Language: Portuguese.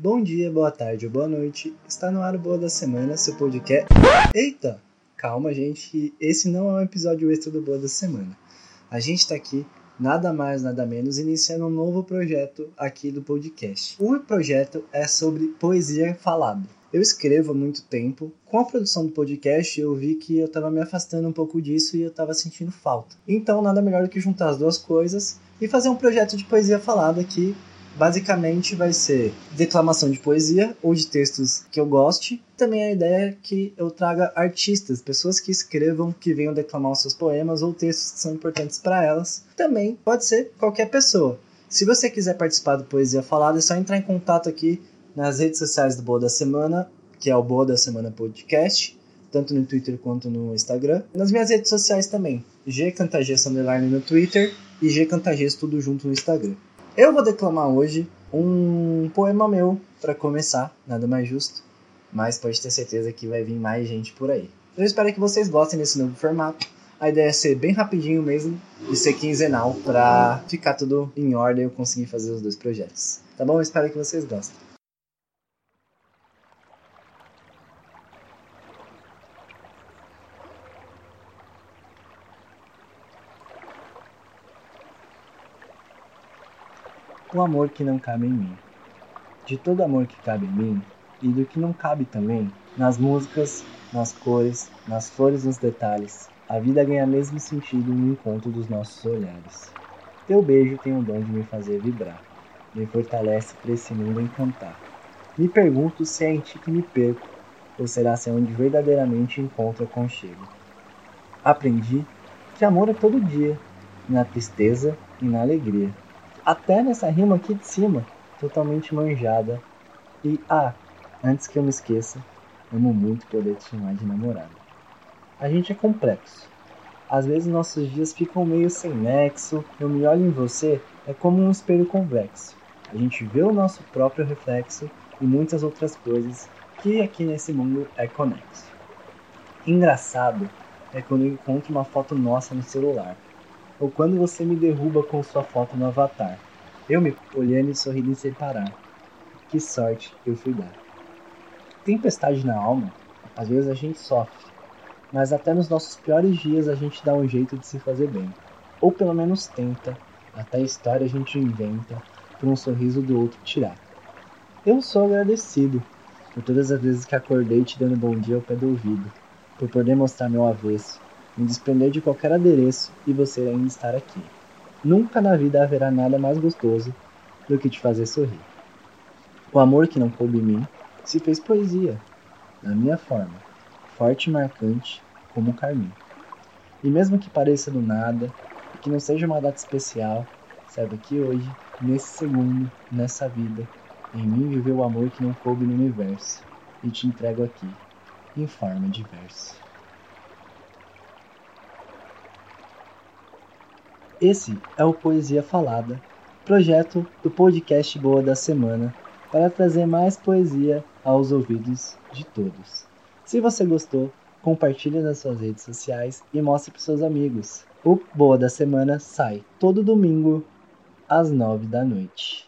Bom dia, boa tarde ou boa noite. Está no ar o Boa da Semana, seu podcast. Eita! Calma, gente, esse não é um episódio extra do Boa da Semana. A gente está aqui, nada mais, nada menos, iniciando um novo projeto aqui do podcast. O projeto é sobre poesia falada. Eu escrevo há muito tempo. Com a produção do podcast, eu vi que eu estava me afastando um pouco disso e eu estava sentindo falta. Então, nada melhor do que juntar as duas coisas e fazer um projeto de poesia falada aqui Basicamente vai ser declamação de poesia ou de textos que eu goste. Também a ideia é que eu traga artistas, pessoas que escrevam, que venham declamar os seus poemas ou textos que são importantes para elas. Também pode ser qualquer pessoa. Se você quiser participar do Poesia Falada, é só entrar em contato aqui nas redes sociais do Boa da Semana, que é o Boa da Semana Podcast, tanto no Twitter quanto no Instagram. Nas minhas redes sociais também, G Cantages Underline no Twitter e G Cantages tudo junto no Instagram. Eu vou declamar hoje um poema meu para começar, nada mais justo, mas pode ter certeza que vai vir mais gente por aí. Eu espero que vocês gostem desse novo formato. A ideia é ser bem rapidinho mesmo, de ser quinzenal, para ficar tudo em ordem e eu conseguir fazer os dois projetos. Tá bom? Eu espero que vocês gostem. O amor que não cabe em mim. De todo amor que cabe em mim e do que não cabe também, nas músicas, nas cores, nas flores, nos detalhes, a vida ganha mesmo sentido no encontro dos nossos olhares. Teu beijo tem o dom de me fazer vibrar, me fortalece para esse mundo encantar. Me pergunto se é em ti que me perco, ou será se é onde verdadeiramente encontro aconchego. Aprendi que amor é todo dia, na tristeza e na alegria até nessa rima aqui de cima, totalmente manjada. E ah, antes que eu me esqueça, amo muito poder te chamar de namorada. A gente é complexo. Às vezes nossos dias ficam meio sem nexo. Eu me olho em você é como um espelho convexo. A gente vê o nosso próprio reflexo e muitas outras coisas que aqui nesse mundo é conexo. Engraçado é quando eu encontro uma foto nossa no celular ou quando você me derruba com sua foto no avatar. Eu me olhando e sorrindo sem parar. Que sorte eu fui dar. Tempestade na alma, às vezes a gente sofre, mas até nos nossos piores dias a gente dá um jeito de se fazer bem. Ou pelo menos tenta, até a história a gente inventa para um sorriso do outro tirar. Eu sou agradecido por todas as vezes que acordei te dando bom dia ao pé do ouvido, por poder mostrar meu avesso, me desprender de qualquer adereço e você ainda estar aqui. Nunca na vida haverá nada mais gostoso do que te fazer sorrir. O amor que não coube em mim se fez poesia, na minha forma, forte e marcante como o carmim. E mesmo que pareça do nada, e que não seja uma data especial, saiba que hoje, nesse segundo, nessa vida, em mim viveu o amor que não coube no universo, e te entrego aqui, em forma de verso. Esse é o Poesia Falada, projeto do podcast Boa da Semana, para trazer mais poesia aos ouvidos de todos. Se você gostou, compartilhe nas suas redes sociais e mostre para seus amigos. O Boa da Semana sai todo domingo às nove da noite.